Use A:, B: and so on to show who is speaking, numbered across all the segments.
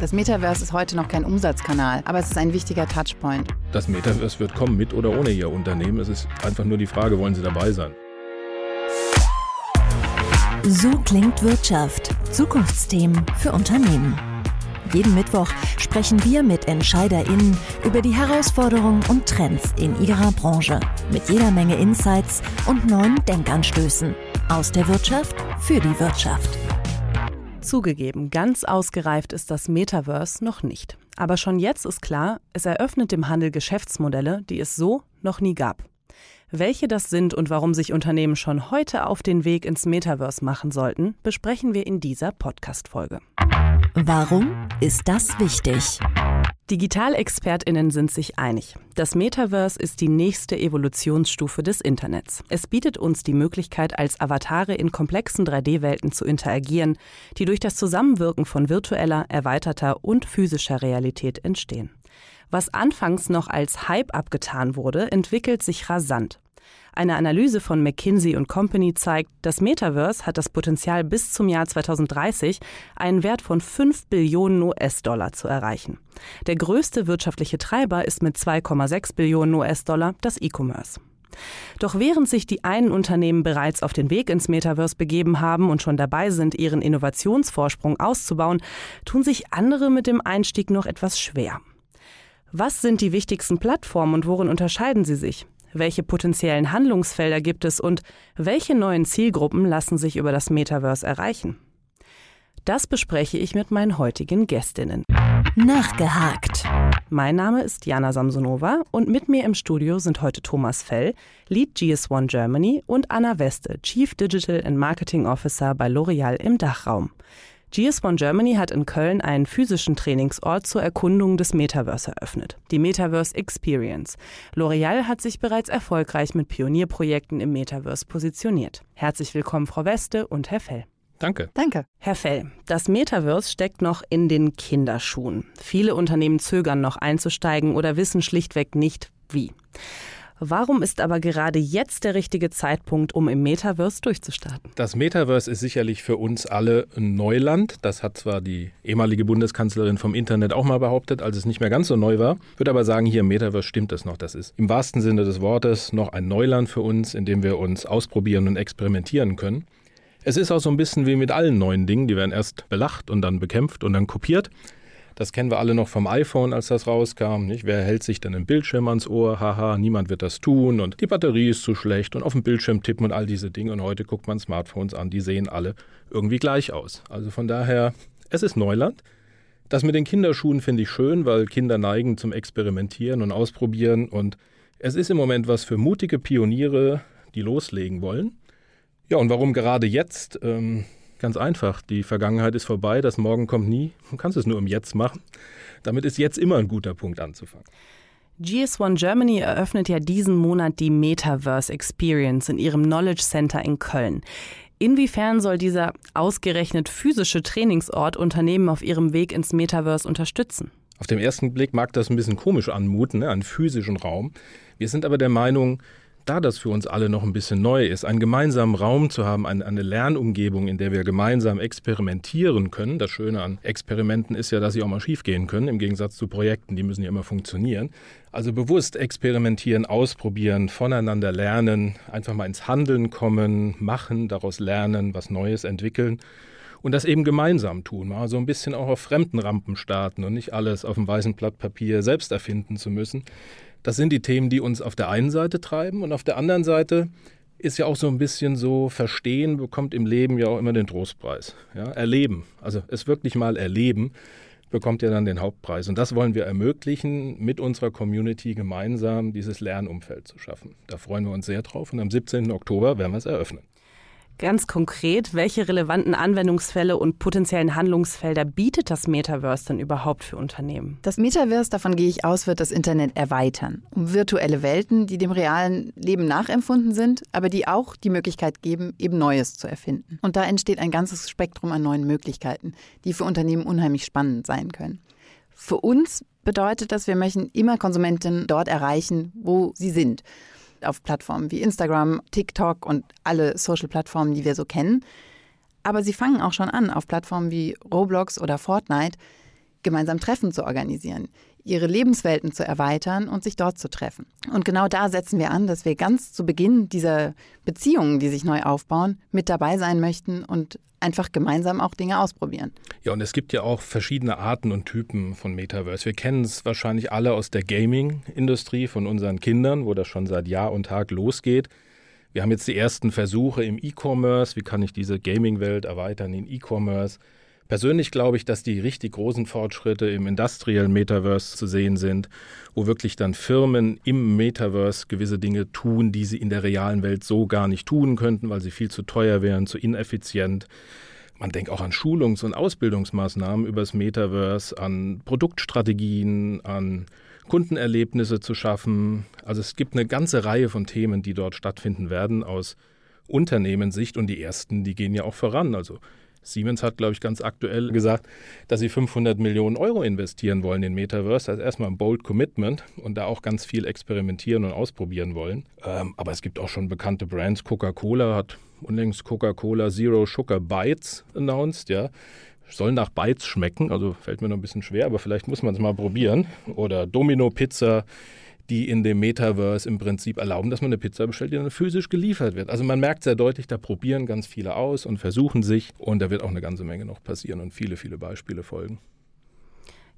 A: Das Metaverse ist heute noch kein Umsatzkanal, aber es ist ein wichtiger Touchpoint.
B: Das Metaverse wird kommen, mit oder ohne Ihr Unternehmen. Es ist einfach nur die Frage, wollen Sie dabei sein?
C: So klingt Wirtschaft. Zukunftsthemen für Unternehmen. Jeden Mittwoch sprechen wir mit EntscheiderInnen über die Herausforderungen und Trends in ihrer Branche. Mit jeder Menge Insights und neuen Denkanstößen. Aus der Wirtschaft für die Wirtschaft.
D: Zugegeben, ganz ausgereift ist das Metaverse noch nicht. Aber schon jetzt ist klar, es eröffnet dem Handel Geschäftsmodelle, die es so noch nie gab. Welche das sind und warum sich Unternehmen schon heute auf den Weg ins Metaverse machen sollten, besprechen wir in dieser Podcast-Folge.
C: Warum ist das wichtig?
D: Digitalexpertinnen sind sich einig. Das Metaverse ist die nächste Evolutionsstufe des Internets. Es bietet uns die Möglichkeit, als Avatare in komplexen 3D-Welten zu interagieren, die durch das Zusammenwirken von virtueller, erweiterter und physischer Realität entstehen. Was anfangs noch als Hype abgetan wurde, entwickelt sich rasant. Eine Analyse von McKinsey Company zeigt, das Metaverse hat das Potenzial bis zum Jahr 2030 einen Wert von 5 Billionen US-Dollar zu erreichen. Der größte wirtschaftliche Treiber ist mit 2,6 Billionen US-Dollar das E-Commerce. Doch während sich die einen Unternehmen bereits auf den Weg ins Metaverse begeben haben und schon dabei sind, ihren Innovationsvorsprung auszubauen, tun sich andere mit dem Einstieg noch etwas schwer. Was sind die wichtigsten Plattformen und worin unterscheiden sie sich? Welche potenziellen Handlungsfelder gibt es und welche neuen Zielgruppen lassen sich über das Metaverse erreichen? Das bespreche ich mit meinen heutigen Gästinnen.
C: Nachgehakt.
D: Mein Name ist Jana Samsonova und mit mir im Studio sind heute Thomas Fell, Lead GS1 Germany und Anna Weste, Chief Digital and Marketing Officer bei L'Oreal im Dachraum. GS1 Germany hat in Köln einen physischen Trainingsort zur Erkundung des Metaverse eröffnet, die Metaverse Experience. L'Oreal hat sich bereits erfolgreich mit Pionierprojekten im Metaverse positioniert. Herzlich willkommen, Frau Weste und Herr Fell.
B: Danke.
A: Danke.
D: Herr Fell, das Metaverse steckt noch in den Kinderschuhen. Viele Unternehmen zögern noch einzusteigen oder wissen schlichtweg nicht, wie. Warum ist aber gerade jetzt der richtige Zeitpunkt, um im Metaverse durchzustarten?
B: Das Metaverse ist sicherlich für uns alle ein Neuland. Das hat zwar die ehemalige Bundeskanzlerin vom Internet auch mal behauptet, als es nicht mehr ganz so neu war. Ich würde aber sagen, hier im Metaverse stimmt es noch. Das ist im wahrsten Sinne des Wortes noch ein Neuland für uns, in dem wir uns ausprobieren und experimentieren können. Es ist auch so ein bisschen wie mit allen neuen Dingen. Die werden erst belacht und dann bekämpft und dann kopiert. Das kennen wir alle noch vom iPhone, als das rauskam. Nicht? Wer hält sich denn ein Bildschirm ans Ohr? Haha, niemand wird das tun und die Batterie ist zu schlecht und auf dem Bildschirm tippen und all diese Dinge. Und heute guckt man Smartphones an, die sehen alle irgendwie gleich aus. Also von daher, es ist Neuland. Das mit den Kinderschuhen finde ich schön, weil Kinder neigen zum Experimentieren und Ausprobieren. Und es ist im Moment was für mutige Pioniere, die loslegen wollen. Ja, und warum gerade jetzt? Ähm, Ganz einfach. Die Vergangenheit ist vorbei, das Morgen kommt nie. Du kannst es nur im Jetzt machen. Damit ist jetzt immer ein guter Punkt anzufangen.
D: GS1 Germany eröffnet ja diesen Monat die Metaverse Experience in ihrem Knowledge Center in Köln. Inwiefern soll dieser ausgerechnet physische Trainingsort Unternehmen auf ihrem Weg ins Metaverse unterstützen?
B: Auf den ersten Blick mag das ein bisschen komisch anmuten, ne? einen physischen Raum. Wir sind aber der Meinung, da das für uns alle noch ein bisschen neu ist, einen gemeinsamen Raum zu haben, eine, eine, Lernumgebung, in der wir gemeinsam experimentieren können. Das Schöne an Experimenten ist ja, dass sie auch mal schiefgehen können, im Gegensatz zu Projekten, die müssen ja immer funktionieren. Also bewusst experimentieren, ausprobieren, voneinander lernen, einfach mal ins Handeln kommen, machen, daraus lernen, was Neues entwickeln und das eben gemeinsam tun. Mal so ein bisschen auch auf fremden Rampen starten und nicht alles auf dem weißen Blatt Papier selbst erfinden zu müssen. Das sind die Themen, die uns auf der einen Seite treiben und auf der anderen Seite ist ja auch so ein bisschen so, Verstehen bekommt im Leben ja auch immer den Trostpreis. Ja, erleben, also es wirklich mal erleben, bekommt ja dann den Hauptpreis. Und das wollen wir ermöglichen, mit unserer Community gemeinsam dieses Lernumfeld zu schaffen. Da freuen wir uns sehr drauf und am 17. Oktober werden wir es eröffnen.
D: Ganz konkret, welche relevanten Anwendungsfälle und potenziellen Handlungsfelder bietet das Metaverse denn überhaupt für Unternehmen?
A: Das Metaverse, davon gehe ich aus, wird das Internet erweitern. Um virtuelle Welten, die dem realen Leben nachempfunden sind, aber die auch die Möglichkeit geben, eben Neues zu erfinden. Und da entsteht ein ganzes Spektrum an neuen Möglichkeiten, die für Unternehmen unheimlich spannend sein können. Für uns bedeutet das, wir möchten immer Konsumenten dort erreichen, wo sie sind auf Plattformen wie Instagram, TikTok und alle Social-Plattformen, die wir so kennen. Aber sie fangen auch schon an auf Plattformen wie Roblox oder Fortnite, gemeinsam Treffen zu organisieren, ihre Lebenswelten zu erweitern und sich dort zu treffen. Und genau da setzen wir an, dass wir ganz zu Beginn dieser Beziehungen, die sich neu aufbauen, mit dabei sein möchten und einfach gemeinsam auch Dinge ausprobieren.
B: Ja, und es gibt ja auch verschiedene Arten und Typen von Metaverse. Wir kennen es wahrscheinlich alle aus der Gaming-Industrie von unseren Kindern, wo das schon seit Jahr und Tag losgeht. Wir haben jetzt die ersten Versuche im E-Commerce. Wie kann ich diese Gaming-Welt erweitern in E-Commerce? Persönlich glaube ich, dass die richtig großen Fortschritte im Industrial Metaverse zu sehen sind, wo wirklich dann Firmen im Metaverse gewisse Dinge tun, die sie in der realen Welt so gar nicht tun könnten, weil sie viel zu teuer wären, zu ineffizient. Man denkt auch an Schulungs- und Ausbildungsmaßnahmen übers Metaverse, an Produktstrategien, an Kundenerlebnisse zu schaffen. Also es gibt eine ganze Reihe von Themen, die dort stattfinden werden aus Unternehmenssicht und die ersten, die gehen ja auch voran. Also Siemens hat, glaube ich, ganz aktuell gesagt, dass sie 500 Millionen Euro investieren wollen in Metaverse. Das ist erstmal ein bold Commitment und da auch ganz viel experimentieren und ausprobieren wollen. Ähm, aber es gibt auch schon bekannte Brands. Coca-Cola hat unlängst Coca-Cola Zero Sugar Bites announced, ja. Soll nach Bites schmecken, also fällt mir noch ein bisschen schwer, aber vielleicht muss man es mal probieren. Oder Domino Pizza die in dem Metaverse im Prinzip erlauben, dass man eine Pizza bestellt, die dann physisch geliefert wird. Also man merkt sehr deutlich, da probieren ganz viele aus und versuchen sich und da wird auch eine ganze Menge noch passieren und viele, viele Beispiele folgen.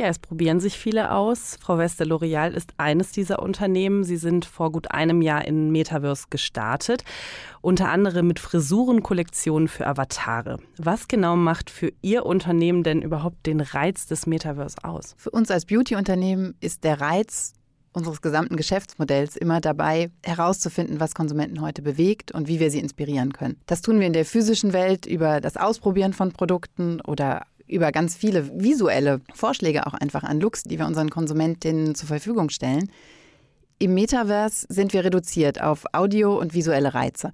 D: Ja, es probieren sich viele aus. Frau Wester L'Oreal ist eines dieser Unternehmen. Sie sind vor gut einem Jahr in Metaverse gestartet, unter anderem mit Frisurenkollektionen für Avatare. Was genau macht für Ihr Unternehmen denn überhaupt den Reiz des Metaverse aus?
A: Für uns als Beauty-Unternehmen ist der Reiz unseres gesamten Geschäftsmodells immer dabei, herauszufinden, was Konsumenten heute bewegt und wie wir sie inspirieren können. Das tun wir in der physischen Welt über das Ausprobieren von Produkten oder über ganz viele visuelle Vorschläge auch einfach an Looks, die wir unseren Konsumentinnen zur Verfügung stellen. Im Metaverse sind wir reduziert auf Audio und visuelle Reize.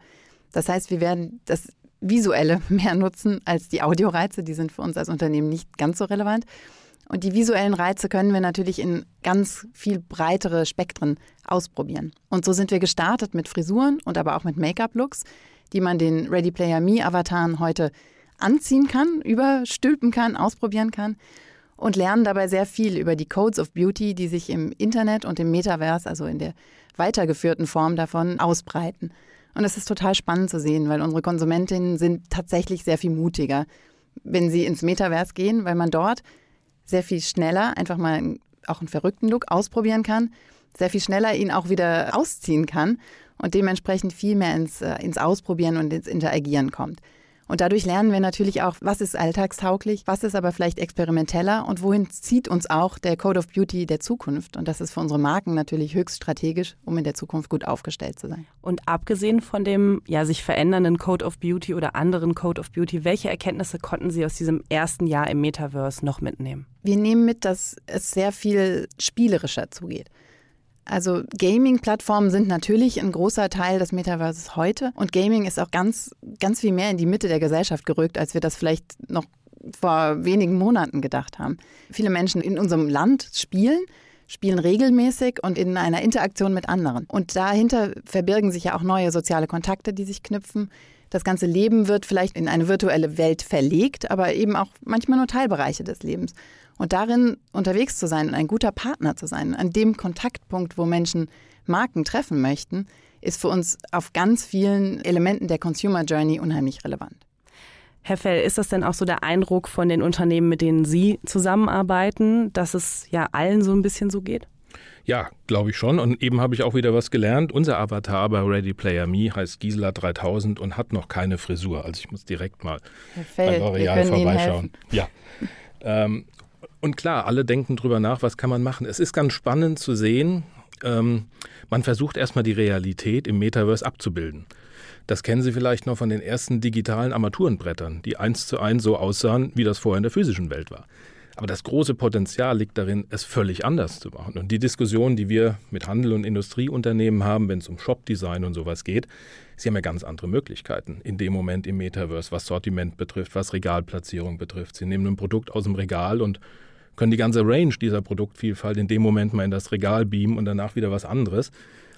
A: Das heißt, wir werden das Visuelle mehr nutzen als die Audioreize. Die sind für uns als Unternehmen nicht ganz so relevant. Und die visuellen Reize können wir natürlich in ganz viel breitere Spektren ausprobieren. Und so sind wir gestartet mit Frisuren und aber auch mit Make-up-Looks, die man den Ready Player Me-Avataren heute anziehen kann, überstülpen kann, ausprobieren kann und lernen dabei sehr viel über die Codes of Beauty, die sich im Internet und im Metaverse, also in der weitergeführten Form davon, ausbreiten. Und es ist total spannend zu sehen, weil unsere Konsumentinnen sind tatsächlich sehr viel mutiger, wenn sie ins Metaverse gehen, weil man dort sehr viel schneller einfach mal auch einen verrückten Look ausprobieren kann, sehr viel schneller ihn auch wieder ausziehen kann und dementsprechend viel mehr ins, äh, ins Ausprobieren und ins Interagieren kommt. Und dadurch lernen wir natürlich auch, was ist alltagstauglich, was ist aber vielleicht experimenteller und wohin zieht uns auch der Code of Beauty der Zukunft. Und das ist für unsere Marken natürlich höchst strategisch, um in der Zukunft gut aufgestellt zu sein.
D: Und abgesehen von dem ja, sich verändernden Code of Beauty oder anderen Code of Beauty, welche Erkenntnisse konnten Sie aus diesem ersten Jahr im Metaverse noch mitnehmen?
A: Wir nehmen mit, dass es sehr viel spielerischer zugeht. Also Gaming-Plattformen sind natürlich ein großer Teil des Metaverses heute und Gaming ist auch ganz, ganz viel mehr in die Mitte der Gesellschaft gerückt, als wir das vielleicht noch vor wenigen Monaten gedacht haben. Viele Menschen in unserem Land spielen, spielen regelmäßig und in einer Interaktion mit anderen. Und dahinter verbirgen sich ja auch neue soziale Kontakte, die sich knüpfen. Das ganze Leben wird vielleicht in eine virtuelle Welt verlegt, aber eben auch manchmal nur Teilbereiche des Lebens. Und darin unterwegs zu sein und ein guter Partner zu sein, an dem Kontaktpunkt, wo Menschen Marken treffen möchten, ist für uns auf ganz vielen Elementen der Consumer Journey unheimlich relevant.
D: Herr Fell, ist das denn auch so der Eindruck von den Unternehmen, mit denen Sie zusammenarbeiten, dass es ja allen so ein bisschen so geht?
B: Ja, glaube ich schon. Und eben habe ich auch wieder was gelernt. Unser Avatar bei Ready Player Me heißt Gisela 3000 und hat noch keine Frisur. Also ich muss direkt mal
A: Herr Fell, bei L'Oreal vorbeischauen.
B: Ja. Ähm, und klar, alle denken drüber nach, was kann man machen. Es ist ganz spannend zu sehen, ähm, man versucht erstmal die Realität im Metaverse abzubilden. Das kennen Sie vielleicht noch von den ersten digitalen Armaturenbrettern, die eins zu eins so aussahen, wie das vorher in der physischen Welt war. Aber das große Potenzial liegt darin, es völlig anders zu machen. Und die Diskussion, die wir mit Handel- und Industrieunternehmen haben, wenn es um Shopdesign und sowas geht, sie haben ja ganz andere Möglichkeiten in dem Moment im Metaverse, was Sortiment betrifft, was Regalplatzierung betrifft. Sie nehmen ein Produkt aus dem Regal und können die ganze Range dieser Produktvielfalt in dem Moment mal in das Regal beamen und danach wieder was anderes.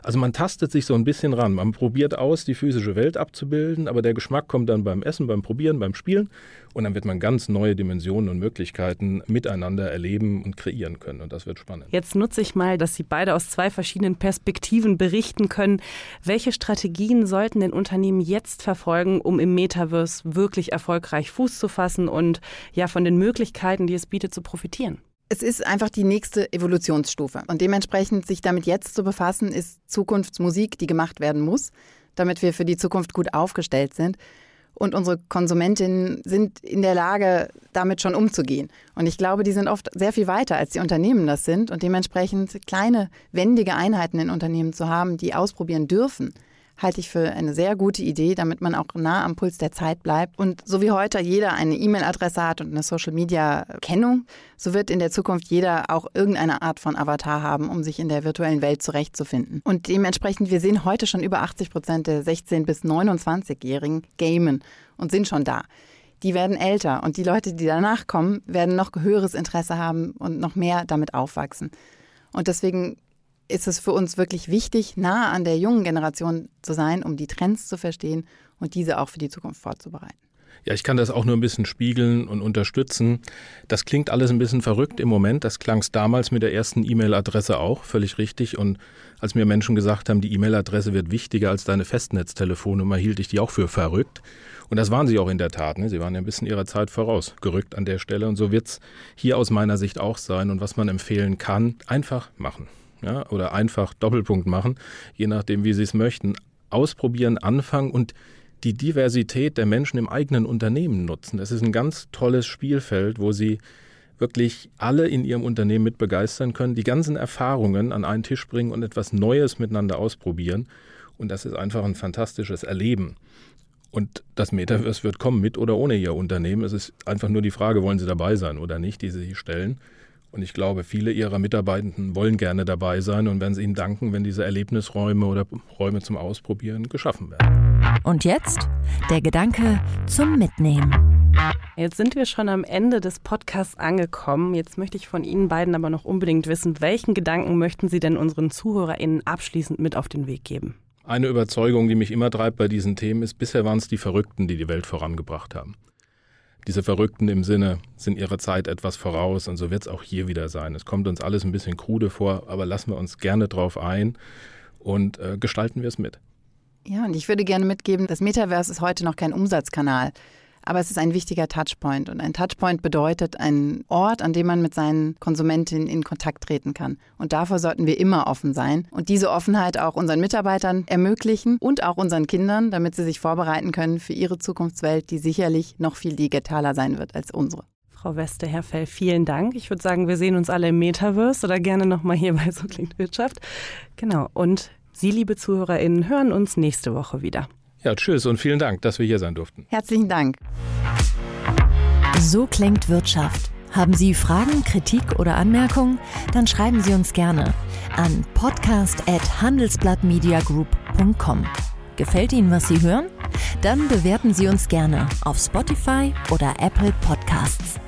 B: Also man tastet sich so ein bisschen ran. Man probiert aus, die physische Welt abzubilden, aber der Geschmack kommt dann beim Essen, beim Probieren, beim Spielen und dann wird man ganz neue Dimensionen und Möglichkeiten miteinander erleben und kreieren können und das wird spannend.
D: Jetzt nutze ich mal, dass Sie beide aus zwei verschiedenen Perspektiven berichten können. Welche Strategien sollten denn Unternehmen jetzt verfolgen, um im Metaverse wirklich erfolgreich Fuß zu fassen und ja von den Möglichkeiten, die es bietet, zu profitieren?
A: Es ist einfach die nächste Evolutionsstufe. Und dementsprechend sich damit jetzt zu befassen, ist Zukunftsmusik, die gemacht werden muss, damit wir für die Zukunft gut aufgestellt sind. Und unsere Konsumentinnen sind in der Lage, damit schon umzugehen. Und ich glaube, die sind oft sehr viel weiter, als die Unternehmen das sind. Und dementsprechend kleine, wendige Einheiten in Unternehmen zu haben, die ausprobieren dürfen, halte ich für eine sehr gute Idee, damit man auch nah am Puls der Zeit bleibt. Und so wie heute jeder eine E-Mail-Adresse hat und eine Social-Media-Kennung, so wird in der Zukunft jeder auch irgendeine Art von Avatar haben, um sich in der virtuellen Welt zurechtzufinden. Und dementsprechend, wir sehen heute schon über 80 Prozent der 16- bis 29-Jährigen gamen und sind schon da die werden älter und die Leute, die danach kommen, werden noch höheres Interesse haben und noch mehr damit aufwachsen. Und deswegen ist es für uns wirklich wichtig, nah an der jungen Generation zu sein, um die Trends zu verstehen und diese auch für die Zukunft vorzubereiten.
B: Ja, ich kann das auch nur ein bisschen spiegeln und unterstützen. Das klingt alles ein bisschen verrückt im Moment. Das klang es damals mit der ersten E-Mail-Adresse auch, völlig richtig. Und als mir Menschen gesagt haben, die E-Mail-Adresse wird wichtiger als deine Festnetztelefonnummer, hielt ich die auch für verrückt. Und das waren sie auch in der Tat. Ne? Sie waren ja ein bisschen ihrer Zeit vorausgerückt an der Stelle. Und so wird es hier aus meiner Sicht auch sein. Und was man empfehlen kann, einfach machen ja, oder einfach Doppelpunkt machen, je nachdem, wie Sie es möchten. Ausprobieren, anfangen und die Diversität der Menschen im eigenen Unternehmen nutzen. Es ist ein ganz tolles Spielfeld, wo Sie wirklich alle in ihrem Unternehmen mit begeistern können, die ganzen Erfahrungen an einen Tisch bringen und etwas Neues miteinander ausprobieren. Und das ist einfach ein fantastisches Erleben. Und das Metaverse wird kommen, mit oder ohne Ihr Unternehmen. Es ist einfach nur die Frage, wollen Sie dabei sein oder nicht, die Sie sich stellen. Und ich glaube, viele ihrer Mitarbeitenden wollen gerne dabei sein und werden sie ihnen danken, wenn diese Erlebnisräume oder Räume zum Ausprobieren geschaffen werden.
C: Und jetzt der Gedanke zum Mitnehmen.
D: Jetzt sind wir schon am Ende des Podcasts angekommen. Jetzt möchte ich von Ihnen beiden aber noch unbedingt wissen, welchen Gedanken möchten Sie denn unseren ZuhörerInnen abschließend mit auf den Weg geben?
B: Eine Überzeugung, die mich immer treibt bei diesen Themen, ist, bisher waren es die Verrückten, die die Welt vorangebracht haben diese Verrückten im Sinne sind ihrer Zeit etwas voraus und so wird es auch hier wieder sein. Es kommt uns alles ein bisschen krude vor, aber lassen wir uns gerne drauf ein und äh, gestalten wir es mit.
A: Ja, und ich würde gerne mitgeben, das Metaverse ist heute noch kein Umsatzkanal. Aber es ist ein wichtiger Touchpoint. Und ein Touchpoint bedeutet ein Ort, an dem man mit seinen Konsumentinnen in Kontakt treten kann. Und davor sollten wir immer offen sein und diese Offenheit auch unseren Mitarbeitern ermöglichen und auch unseren Kindern, damit sie sich vorbereiten können für ihre Zukunftswelt, die sicherlich noch viel digitaler sein wird als unsere.
D: Frau Weste, Herr Fell, vielen Dank. Ich würde sagen, wir sehen uns alle im Metaverse oder gerne nochmal hier bei So klingt Wirtschaft. Genau. Und Sie, liebe ZuhörerInnen, hören uns nächste Woche wieder.
B: Ja, tschüss und vielen Dank, dass wir hier sein durften.
A: Herzlichen Dank.
C: So klingt Wirtschaft. Haben Sie Fragen, Kritik oder Anmerkungen? Dann schreiben Sie uns gerne an podcast@handelsblattmediagroup.com. Gefällt Ihnen, was Sie hören? Dann bewerten Sie uns gerne auf Spotify oder Apple Podcasts.